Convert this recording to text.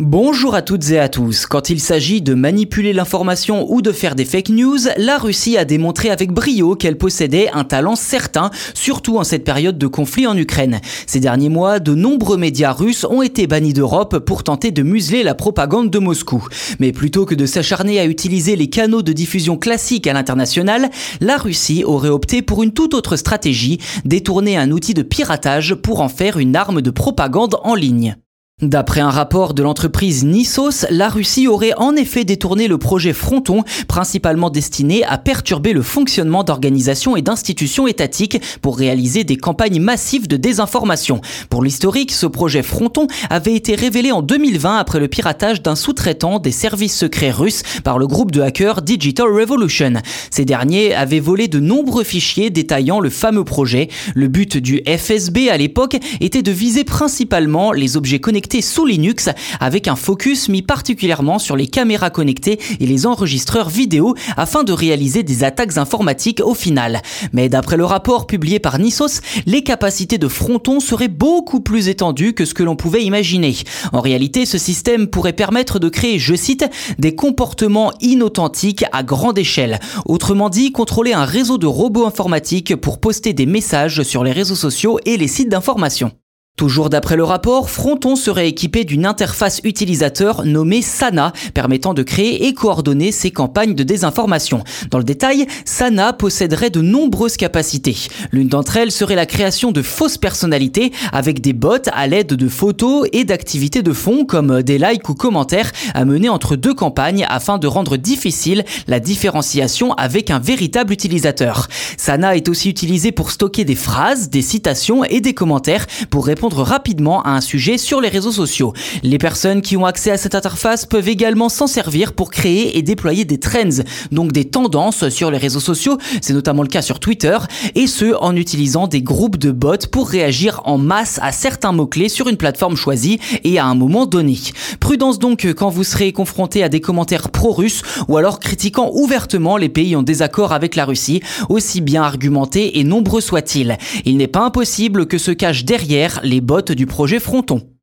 Bonjour à toutes et à tous. Quand il s'agit de manipuler l'information ou de faire des fake news, la Russie a démontré avec brio qu'elle possédait un talent certain, surtout en cette période de conflit en Ukraine. Ces derniers mois, de nombreux médias russes ont été bannis d'Europe pour tenter de museler la propagande de Moscou. Mais plutôt que de s'acharner à utiliser les canaux de diffusion classiques à l'international, la Russie aurait opté pour une toute autre stratégie, détourner un outil de piratage pour en faire une arme de propagande en ligne. D'après un rapport de l'entreprise Nissos, la Russie aurait en effet détourné le projet Fronton, principalement destiné à perturber le fonctionnement d'organisations et d'institutions étatiques pour réaliser des campagnes massives de désinformation. Pour l'historique, ce projet Fronton avait été révélé en 2020 après le piratage d'un sous-traitant des services secrets russes par le groupe de hackers Digital Revolution. Ces derniers avaient volé de nombreux fichiers détaillant le fameux projet. Le but du FSB à l'époque était de viser principalement les objets connectés sous Linux avec un focus mis particulièrement sur les caméras connectées et les enregistreurs vidéo afin de réaliser des attaques informatiques au final. Mais d'après le rapport publié par Nissos, les capacités de Fronton seraient beaucoup plus étendues que ce que l'on pouvait imaginer. En réalité, ce système pourrait permettre de créer, je cite, des comportements inauthentiques à grande échelle. Autrement dit, contrôler un réseau de robots informatiques pour poster des messages sur les réseaux sociaux et les sites d'information. Toujours d'après le rapport, Fronton serait équipé d'une interface utilisateur nommée Sana, permettant de créer et coordonner ses campagnes de désinformation. Dans le détail, Sana posséderait de nombreuses capacités. L'une d'entre elles serait la création de fausses personnalités avec des bots à l'aide de photos et d'activités de fond comme des likes ou commentaires à mener entre deux campagnes afin de rendre difficile la différenciation avec un véritable utilisateur. Sana est aussi utilisé pour stocker des phrases, des citations et des commentaires pour rapidement à un sujet sur les réseaux sociaux. Les personnes qui ont accès à cette interface peuvent également s'en servir pour créer et déployer des trends, donc des tendances sur les réseaux sociaux, c'est notamment le cas sur Twitter, et ce en utilisant des groupes de bots pour réagir en masse à certains mots-clés sur une plateforme choisie et à un moment donné. Prudence donc quand vous serez confronté à des commentaires pro-russes ou alors critiquant ouvertement les pays en désaccord avec la Russie, aussi bien argumentés et nombreux soient-ils. Il n'est pas impossible que se cachent derrière les les bottes du projet Fronton.